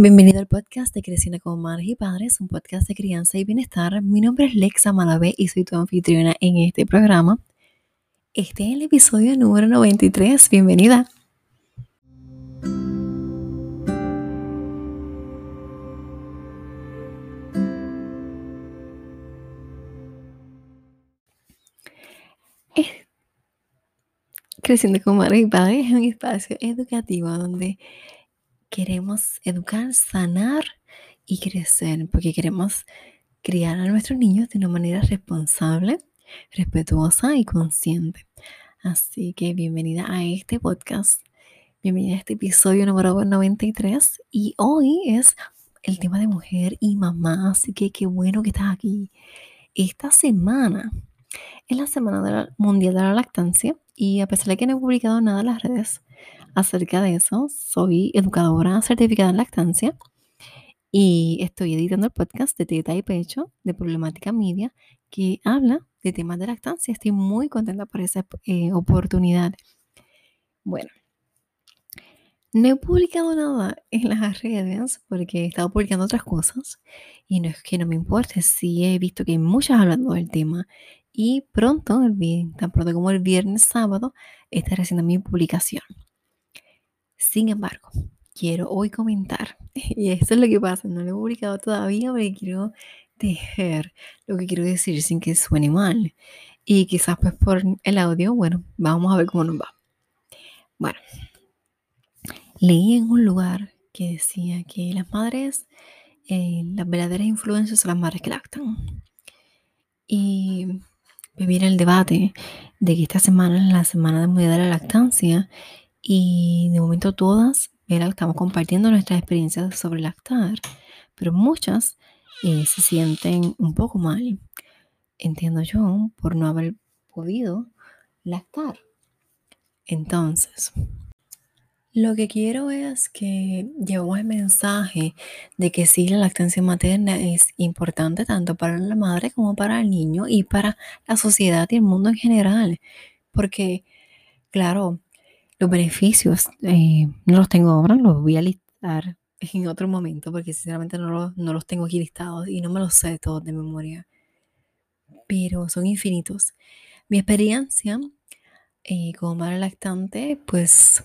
Bienvenido al podcast de Creciendo como Madres y Padres, un podcast de crianza y bienestar. Mi nombre es Lexa Malavé y soy tu anfitriona en este programa. Este es el episodio número 93. Bienvenida. Creciendo como Madres y Padres es un espacio educativo donde queremos educar, sanar y crecer, porque queremos criar a nuestros niños de una manera responsable, respetuosa y consciente. Así que bienvenida a este podcast, bienvenida a este episodio número 93 y hoy es el tema de mujer y mamá, así que qué bueno que estás aquí. Esta semana es la Semana Mundial de la Lactancia y a pesar de que no he publicado nada en las redes, acerca de eso. Soy educadora certificada en lactancia y estoy editando el podcast de Teta y Pecho de Problemática Media que habla de temas de lactancia. Estoy muy contenta por esa eh, oportunidad. Bueno, no he publicado nada en las redes porque he estado publicando otras cosas y no es que no me importe, sí he visto que hay muchas hablando del tema y pronto, el, tan pronto como el viernes sábado, estaré haciendo mi publicación. Sin embargo, quiero hoy comentar, y esto es lo que pasa, no lo he publicado todavía porque quiero tejer lo que quiero decir sin que suene mal. Y quizás pues por el audio, bueno, vamos a ver cómo nos va. Bueno, leí en un lugar que decía que las madres, eh, las verdaderas influencias son las madres que lactan. Y viene el debate de que esta semana es la semana de de la lactancia y de momento todas estamos compartiendo nuestras experiencias sobre lactar, pero muchas eh, se sienten un poco mal, entiendo yo, por no haber podido lactar. Entonces, lo que quiero es que llevemos el mensaje de que sí, la lactancia materna es importante tanto para la madre como para el niño y para la sociedad y el mundo en general. Porque, claro, los beneficios eh, no los tengo ahora, los voy a listar en otro momento porque sinceramente no los, no los tengo aquí listados y no me los sé todos de memoria. Pero son infinitos. Mi experiencia eh, como madre lactante, pues,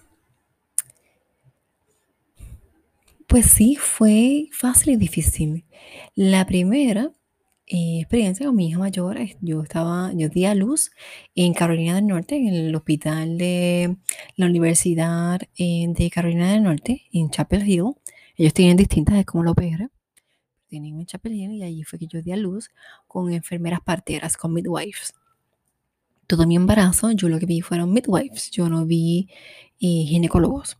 pues sí, fue fácil y difícil. La primera eh, experiencia con mi hija mayor, yo estaba, yo di a luz en Carolina del Norte, en el hospital de la Universidad eh, de Carolina del Norte, en Chapel Hill. Ellos tienen distintas, es como la OPR, tienen en Chapel Hill y allí fue que yo di a luz con enfermeras parteras, con midwives. Todo mi embarazo, yo lo que vi fueron midwives, yo no vi eh, ginecólogos.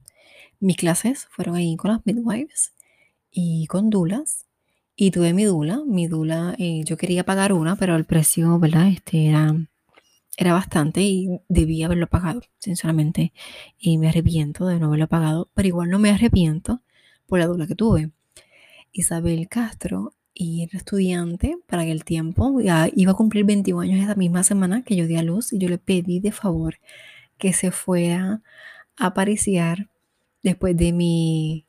Mis clases fueron ahí con las midwives y con dulas y tuve mi dula. Mi dula, eh, yo quería pagar una, pero el precio, ¿verdad? Este era, era bastante y debía haberlo pagado, sinceramente. Y me arrepiento de no haberlo pagado, pero igual no me arrepiento por la dula que tuve. Isabel Castro y era estudiante para aquel tiempo, ya iba a cumplir 21 años esa misma semana que yo di a luz y yo le pedí de favor que se fuera a apariciar después de mi,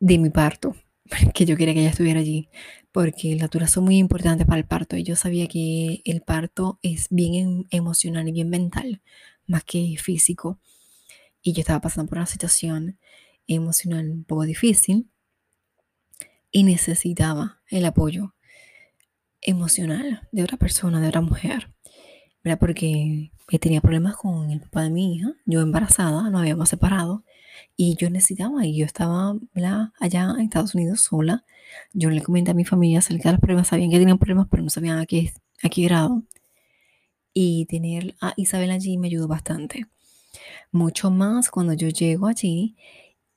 de mi parto que yo quería que ella estuviera allí, porque las duras son muy importantes para el parto. Y yo sabía que el parto es bien em, emocional y bien mental, más que físico. Y yo estaba pasando por una situación emocional un poco difícil y necesitaba el apoyo emocional de otra persona, de otra mujer. ¿Verdad? Porque tenía problemas con el papá de mi hija, yo embarazada, nos habíamos separado y yo necesitaba, y yo estaba allá en Estados Unidos sola. Yo le comenté a mi familia acerca de los problemas, sabían que tenían problemas, pero no sabían a qué, a qué grado. Y tener a Isabel allí me ayudó bastante. Mucho más cuando yo llego allí,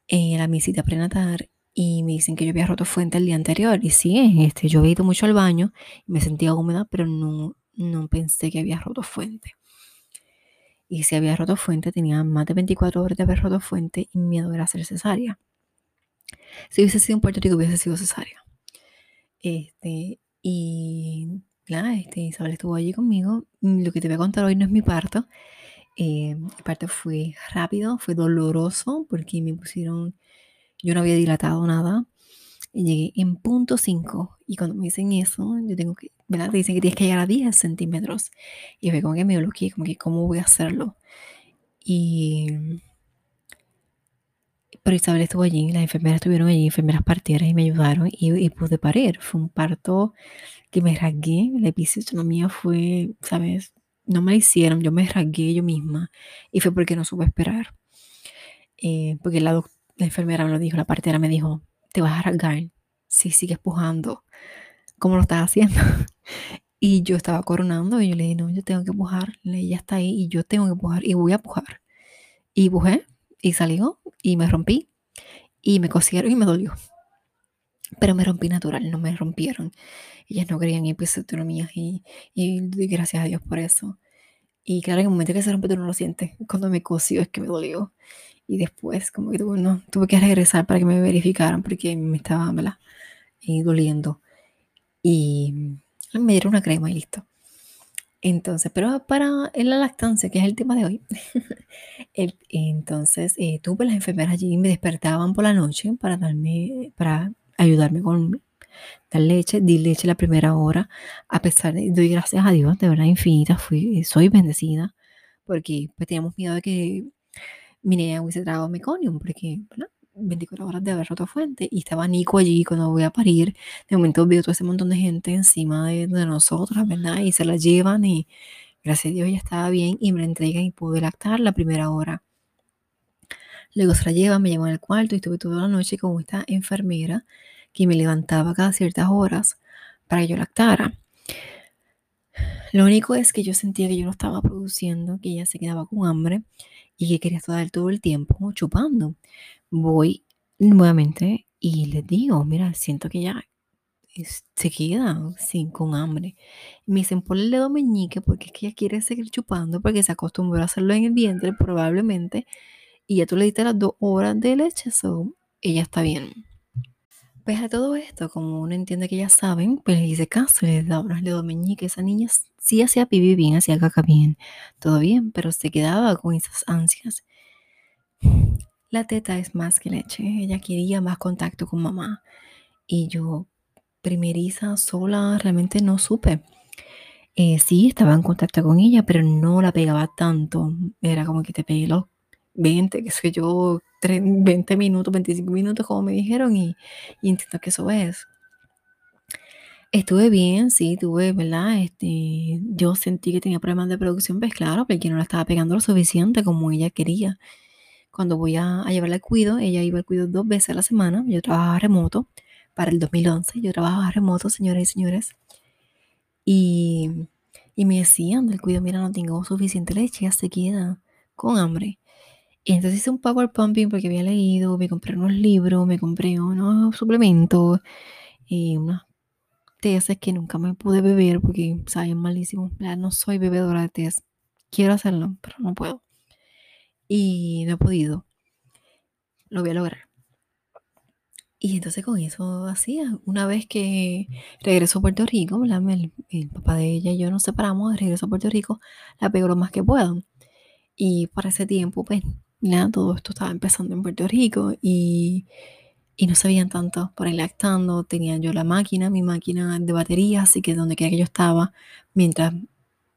en eh, la visita prenatal, y me dicen que yo había roto fuente el día anterior. Y sí, este, yo había ido mucho al baño, me sentía húmeda, pero no, no pensé que había roto fuente. Y si había roto fuente, tenía más de 24 horas de haber roto fuente y miedo era hacer cesárea. Si hubiese sido en Puerto Rico, hubiese sido cesárea. Este, y nada, este, Isabel estuvo allí conmigo. Lo que te voy a contar hoy no es mi parto. Eh, el parto fue rápido, fue doloroso porque me pusieron, yo no había dilatado nada. llegué en punto 5 y cuando me dicen eso, yo tengo que, ¿verdad? Te dicen que tienes que llegar a 10 centímetros. Y fue como que me bloqueé, como que cómo voy a hacerlo. Y... Pero Isabel estuvo allí, las enfermeras estuvieron allí, enfermeras partieras y me ayudaron y, y pude parir. Fue un parto que me rasgué, la episiotomía fue, ¿sabes? No me la hicieron, yo me rasgué yo misma y fue porque no supe esperar. Eh, porque la, la enfermera me lo dijo, la partera me dijo, te vas a rasgar si sigues pujando. ¿Cómo lo estás haciendo? y yo estaba coronando y yo le dije, no, yo tengo que pujar. Ella está ahí y yo tengo que pujar y voy a pujar. Y pujé y salió y me rompí y me cosieron y me dolió. Pero me rompí natural, no me rompieron. Ellas no creían en episiotomías y, y gracias a Dios por eso. Y claro, en el momento que se rompe tú no lo sientes. Cuando me cosió es que me dolió. Y después como que tuve, tuve que regresar para que me verificaran porque me estaba ¿verdad? Y doliendo. Y me dieron una crema y listo. Entonces, pero para la lactancia, que es el tema de hoy, entonces eh, tuve las enfermeras allí y me despertaban por la noche para darme, para ayudarme con dar leche, di leche la primera hora, a pesar de, doy gracias a Dios, de verdad infinita, fui, soy bendecida, porque pues teníamos miedo de que mi niña hubiese tragado meconium, porque, ¿verdad? 24 horas de haber roto fuente y estaba Nico allí cuando voy a parir. De momento veo todo ese montón de gente encima de, de nosotros, ¿verdad? Y se la llevan y gracias a Dios ya estaba bien y me la entregan y pude lactar la primera hora. Luego se la llevan, me llevan al cuarto y estuve toda la noche con esta enfermera que me levantaba cada ciertas horas para que yo lactara. Lo único es que yo sentía que yo no estaba produciendo, que ella se quedaba con hambre y que quería estar todo el tiempo chupando voy nuevamente y les digo, mira, siento que ya se queda sin, con hambre. Me dicen, ponle el dedo meñique porque es que ella quiere seguir chupando porque se acostumbró a hacerlo en el vientre probablemente y ya tú le diste las dos horas de leche, so ella está bien. Pues a todo esto, como uno entiende que ya saben, pues le hice caso, le da el dedo meñique. Esa niña sí hacía pipí bien, hacía caca bien, todo bien, pero se quedaba con esas ansias. La teta es más que leche. Ella quería más contacto con mamá. Y yo, primeriza, sola, realmente no supe. Eh, sí, estaba en contacto con ella, pero no la pegaba tanto. Era como que te pegué los 20, que sé yo, 20 minutos, 25 minutos, como me dijeron, y, y entiendo que eso es. Estuve bien, sí, tuve, ¿verdad? Este, yo sentí que tenía problemas de producción, pues claro, porque no la estaba pegando lo suficiente como ella quería cuando voy a, llevarla al cuido, ella iba al cuido dos veces a la semana, yo trabajaba remoto para el 2011, yo trabajaba remoto, señores y señores, y, y me decían del cuido, mira, no tengo suficiente leche, ya se queda con hambre. Y entonces hice un power pumping porque había leído, me compré unos libros, me compré unos suplementos y unas tesis que nunca me pude beber porque saben malísimo. No soy bebedora de tés. Quiero hacerlo, pero no puedo y no he podido. Lo voy a lograr. Y entonces con eso hacía. Una vez que regresó a Puerto Rico, el, el, papá de ella y yo nos separamos, regreso a Puerto Rico, la pego lo más que puedo. Y para ese tiempo, pues, nada, todo esto estaba empezando en Puerto Rico y, y no sabían tanto por ahí lactando. Tenía yo la máquina, mi máquina de batería, así que donde quiera que yo estaba, mientras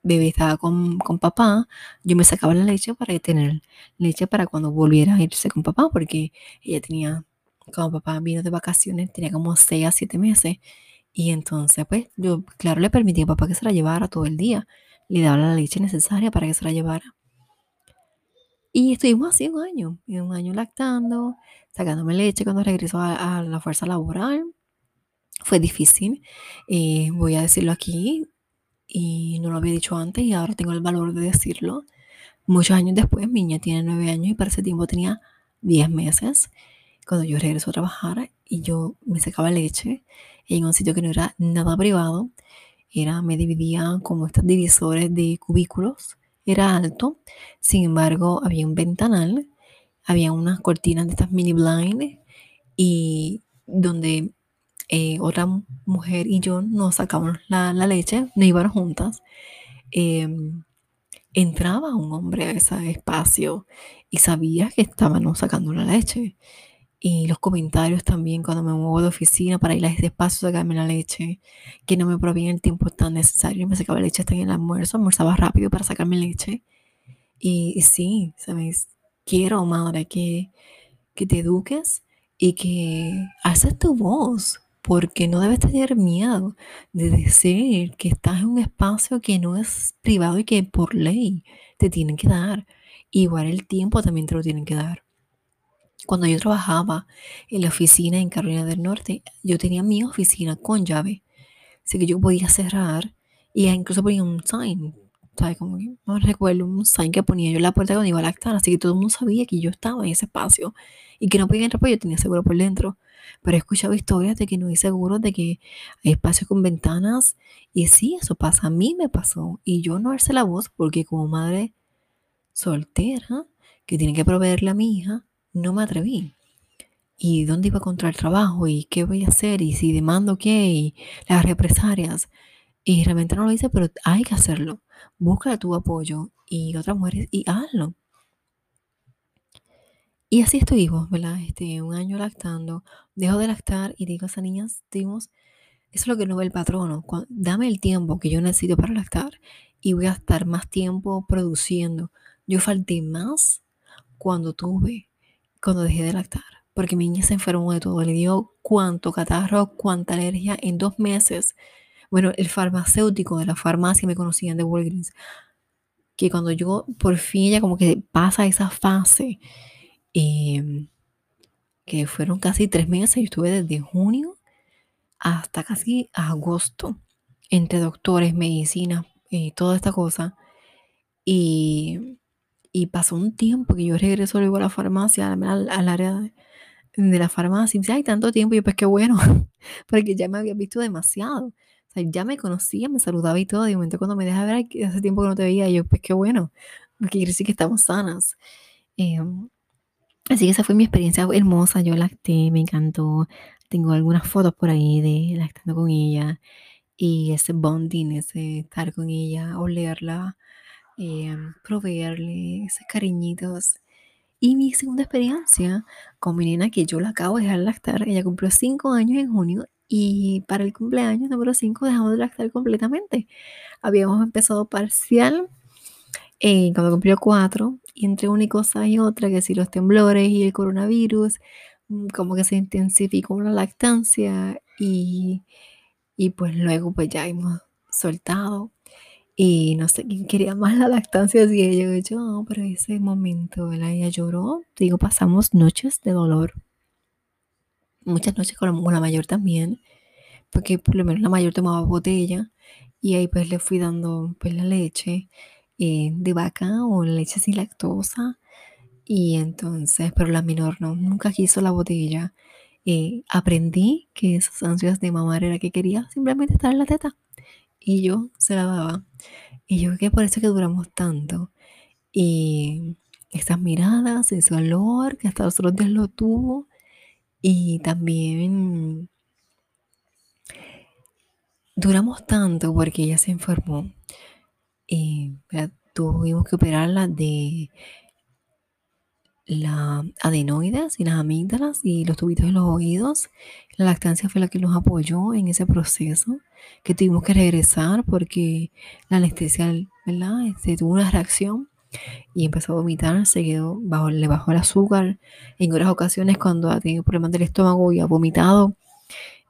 bebé estaba con, con, papá, yo me sacaba la leche para tener leche para cuando volviera a irse con papá, porque ella tenía, como papá vino de vacaciones, tenía como 6 a 7 meses. Y entonces, pues, yo, claro, le permitía a papá que se la llevara todo el día. Le daba la leche necesaria para que se la llevara. Y estuvimos así un año, un año lactando, sacándome leche cuando regresó a, la fuerza laboral. Fue difícil, eh, voy a decirlo aquí, y no lo había dicho antes y ahora tengo el valor de decirlo. Muchos años después, mi niña tiene nueve años y para ese tiempo tenía diez meses cuando yo regreso a trabajar y yo me sacaba leche en un sitio que no era nada privado. Era, me dividía como estos divisores de cubículos. Era alto, sin embargo, había un ventanal, había unas cortinas de estas mini blind y donde eh, otra mujer y yo nos sacábamos la, leche, nos íbamos juntas. Em, entraba un hombre a ese espacio y sabía que estábamos sacando la leche. Y los comentarios también cuando me muevo de oficina para ir a ese espacio a sacarme la leche, que no me provían el tiempo tan necesario. Me sacaba leche hasta en el almuerzo, almorzaba rápido para sacarme leche. Y, y sí, ¿sabes? Quiero, madre, que, que te eduques y que haces tu voz, porque no debes tener miedo de decir que estás en un espacio que no es privado y que por ley te tienen que dar. Igual el tiempo también te lo tienen que dar. Cuando yo trabajaba en la oficina en Carolina del Norte, yo tenía mi oficina con llave. Así que yo podía cerrar y incluso ponía un sign. ¿sabes? Como que, no recuerdo un sign que ponía yo en la puerta cuando iba a lactar. Así que todo el mundo sabía que yo estaba en ese espacio y que no podía entrar porque yo tenía seguro por dentro. Pero he escuchado historias de que no hay seguro, de que hay espacios con ventanas. Y sí, eso pasa. A mí me pasó. Y yo no alcé la voz porque como madre soltera, que tiene que proveerle a mi hija, no me atreví. ¿Y dónde iba a encontrar trabajo? ¿Y qué voy a hacer? ¿Y si demando qué? ¿Y las represalias? Y realmente no lo hice, pero hay que hacerlo. Busca tu apoyo y otras mujeres y hazlo. Y así estuvimos, ¿verdad? Este, un año lactando. Dejo de lactar y digo a esas niñas, dimos, eso es lo que no ve el patrono. dame el tiempo que yo necesito para lactar y voy a estar más tiempo produciendo. Yo falté más cuando tuve cuando dejé de lactar, porque mi niña se enfermó de todo, le dio cuánto catarro, cuánta alergia en dos meses. Bueno, el farmacéutico de la farmacia me conocían de Walgreens, que cuando yo por fin ya como que pasa esa fase, em, que fueron casi tres meses, yo estuve desde junio hasta casi agosto, entre doctores, medicina, y eh, toda esta cosa. Y y pasó un tiempo que yo regreso luego a la farmacia, al, área de, la farmacia, y me dice, ay, tanto tiempo, y yo, pues qué bueno, porque ya me había visto demasiado. O sea, ya me conocía, me saludaba y todo, y de momento cuando me deja ver, hace tiempo que no te veía, yo, pues qué bueno, porque quiere decir que estamos sanas. Em, así que esa fue mi experiencia hermosa, yo lacté, me encantó. Tengo algunas fotos por ahí de lactando con ella y ese bonding, ese estar con ella, olerla, eh, proveerle esos cariñitos. Y mi segunda experiencia con mi nena, que yo la acabo de dejar lactar, ella cumplió 5 años en junio y para el cumpleaños número 5 dejamos de lactar completamente. Habíamos empezado parcial eh, cuando cumplió 4 y entre una cosa y otra, que si los temblores y el coronavirus, mm, como que se intensificó la lactancia y, y pues luego pues ya hemos soltado y no sé quién quería más la lactancia, si ella yo, pero ese momento, ella lloró. Digo, pasamos noches de dolor. Muchas noches con la mayor también, porque por lo menos la mayor tomaba botella y ahí pues le fui dando pues la leche eh, de vaca o leche sin lactosa. Y entonces, pero la menor no, nunca quiso la botella. Eh, aprendí que esas ansias de mamar era que quería simplemente estar en la teta y yo se la daba. Y yo creo que por eso que duramos tanto. Y estas miradas, ese olor que hasta los otros días lo tuvo. Y también duramos tanto porque ella se enfermó. Y tuvimos que operarla de la adenoides y las amígdalas y los tubitos de los oídos. La lactancia fue la que nos apoyó en ese proceso, que tuvimos que regresar porque la anestesia, ¿verdad? Este, tuvo una reacción y empezó a vomitar, se quedó, bajo, le bajó el azúcar. En otras ocasiones cuando ha tenido problemas del estómago y ha vomitado,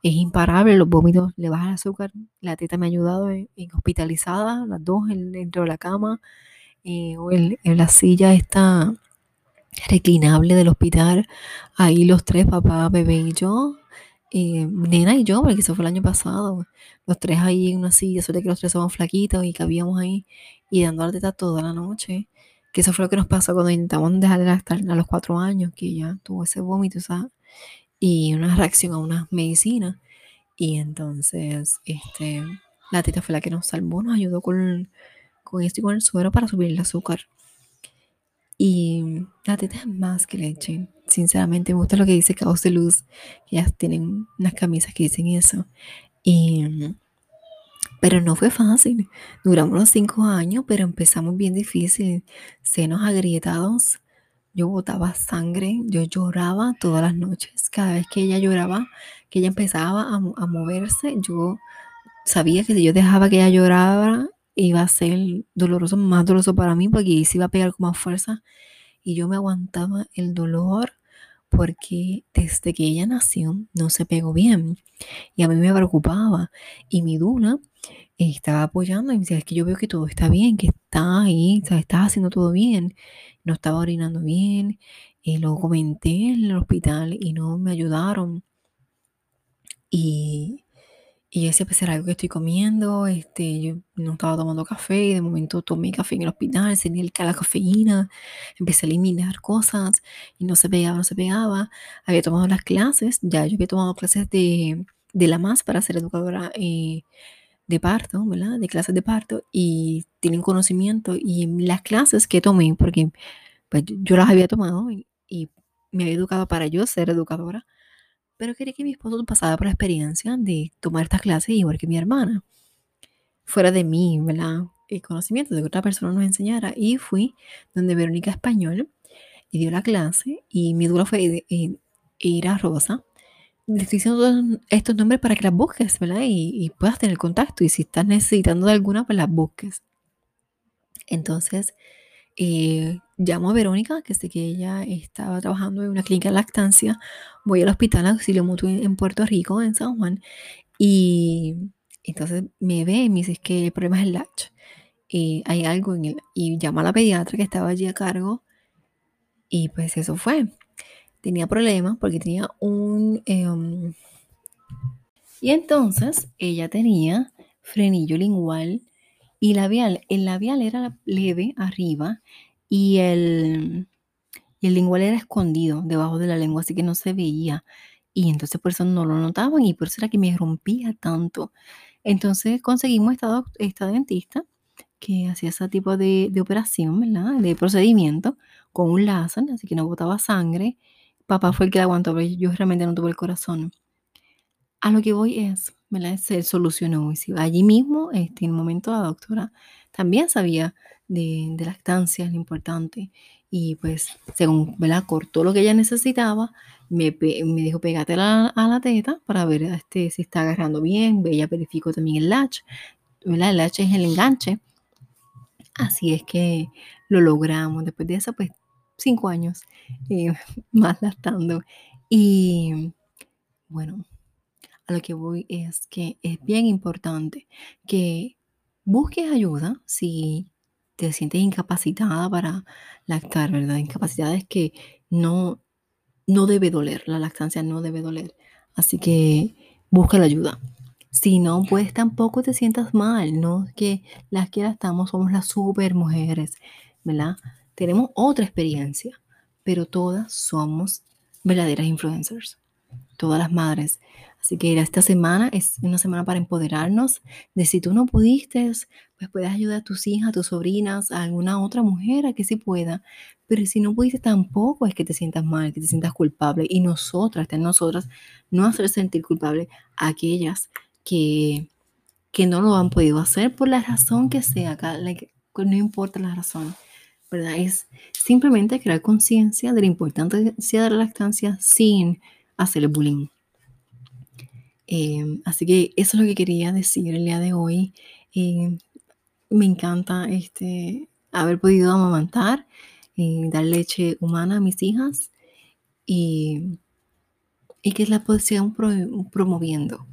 es imparable, los vómitos le bajan el azúcar. La teta me ha ayudado en, hospitalizada, las dos dentro de la cama eh, o en, en la silla está reclinable del hospital. Ahí los tres, papá, bebé y yo, eh, nena y yo, porque eso fue el año pasado. Los tres ahí en una silla, solo que los tres somos flaquitos y cabíamos ahí y dando la teta toda la noche. Que eso fue lo que nos pasó cuando intentamos dejar de a los cuatro años, que ya tuvo ese vómito, ¿sabes? Y una reacción a una medicina. Y entonces, este, la teta fue la que nos salvó, nos ayudó con, con esto y con el suero para subir el azúcar. Y la teta es más que leche. Sinceramente, me gusta lo que dice Caos de Luz. Ellas tienen unas camisas que dicen eso. Y, pero no fue fácil. Duramos los cinco años, pero empezamos bien difícil. Senos agrietados yo botaba sangre, yo lloraba todas las noches. Cada vez que ella lloraba, que ella empezaba a, a moverse, yo sabía que si yo dejaba que ella llorara, iba a ser doloroso, más doloroso para mí, porque se iba a pegar con más fuerza. Y yo me aguantaba el dolor porque desde que ella nació no se pegó bien. Y a mí me preocupaba. Y mi duna estaba apoyando y me decía, es que yo veo que todo está bien, que está ahí, o estás haciendo todo bien. No estaba orinando bien. Y lo comenté en el hospital y no me ayudaron. Y, y ese pues era algo que estoy comiendo, este, yo no estaba tomando café, y de momento tomé café en el hospital, tenía la cafeína, empecé a eliminar cosas y no se pegaba, no se pegaba. Había tomado las clases, ya yo había tomado clases de, de la MAS para ser educadora eh, de parto, ¿verdad? De clases de parto y tienen conocimiento y las clases que tomé, porque pues, yo las había tomado y, y me había educado para yo ser educadora pero quería que mi esposo pasara por la experiencia de tomar esta clase igual que mi hermana. Fuera de mí, ¿verdad? El conocimiento de que otra persona nos enseñara. Y fui donde Verónica Español y dio la clase y mi duro fue ir a Rosa. Le estoy diciendo estos nombres para que las busques, ¿verdad? Y, y puedas tener contacto. Y si estás necesitando de alguna, pues las busques. Entonces, eh, llamo a Verónica, que sé que ella estaba trabajando en una clínica de lactancia. Voy al hospital Auxilio Mutuo en Puerto Rico, en San Juan, y entonces me ve y me dice que el problema es el latch. Y hay algo en él. Y llama a la pediatra que estaba allí a cargo. Y pues eso fue. Tenía problemas porque tenía un... Em, y entonces ella tenía frenillo lingual y labial, el labial era leve arriba y el, el lingual era escondido debajo de la lengua, así que no se veía. Y entonces por eso no lo notaban y por eso era que me rompía tanto. Entonces conseguimos esta, esta dentista que hacía ese tipo de, de, operación, ¿verdad? De procedimiento con un láser, así que no botaba sangre. Papá fue el que la aguantó, pero yo realmente no tuve el corazón. A lo que voy es, se solucionó. allí mismo, este, en el momento, la doctora también sabía de, de lactancia, lo importante. Y pues, según ¿verdad? cortó lo que ella necesitaba, me, me dijo, pégate a la teta para ver este, si está agarrando bien. Ella verificó también el latch. El latch es el enganche. Así es que lo logramos. Después de eso, pues, cinco años eh, más lactando. Y bueno, lo que voy es que es bien importante que busques ayuda si te sientes incapacitada para lactar, ¿verdad? Incapacidades que no, no debe doler, la lactancia no debe doler. Así que busca la ayuda. Si no, pues tampoco te sientas mal, no que las que estamos somos las super mujeres, ¿verdad? Tenemos otra experiencia, pero todas somos verdaderas influencers, todas las madres Así que esta semana es una semana para empoderarnos de si tú no pudiste, pues puedes ayudar a tus hijas, a tus sobrinas, a alguna otra mujer a que sí pueda. Pero si no pudiste tampoco es que te sientas mal, que te sientas culpable. Y nosotras, en nosotras, no hacer sentir culpable a aquellas que, que no lo han podido hacer por la razón que sea, no importa la razón. ¿verdad? Es simplemente crear conciencia de la importancia de la lactancia sin hacer el bullying. Em, así que eso es lo que quería decir el día de hoy. Em, me encanta este, haber podido amamantar, y dar leche humana a mis hijas y, y que la sigan promoviendo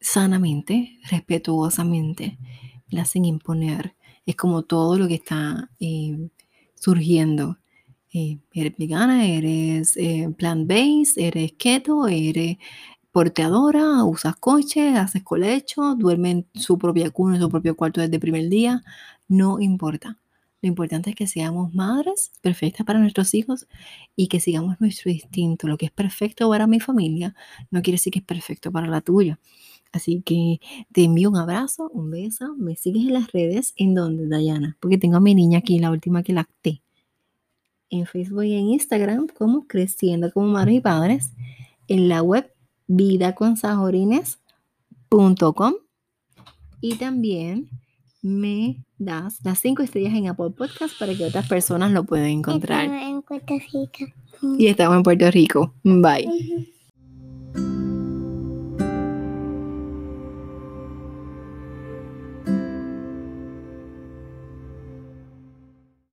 sanamente, respetuosamente, la hacen imponer. Es como todo lo que está em, surgiendo. Eh, eres vegana, eres eh, plant-based, eres keto, eres porteadora, usas coche, haces colecho, duerme en su propia cuna, en su propio cuarto desde el primer día, no importa. Lo importante es que seamos madres perfectas para nuestros hijos y que sigamos nuestro instinto. Lo que es perfecto para mi familia no quiere decir que es perfecto para la tuya. Así que te envío un abrazo, un beso. Me sigues en las redes. ¿En donde, Dayana? Porque tengo a mi niña aquí, la última que lacté. En Facebook y en Instagram como Creciendo como Madres y Padres. En la web vidaconsajorines.com y también me das las cinco estrellas en Apple Podcast para que otras personas lo puedan encontrar. Estamos en Costa Rica. Y estamos en Puerto Rico. Bye.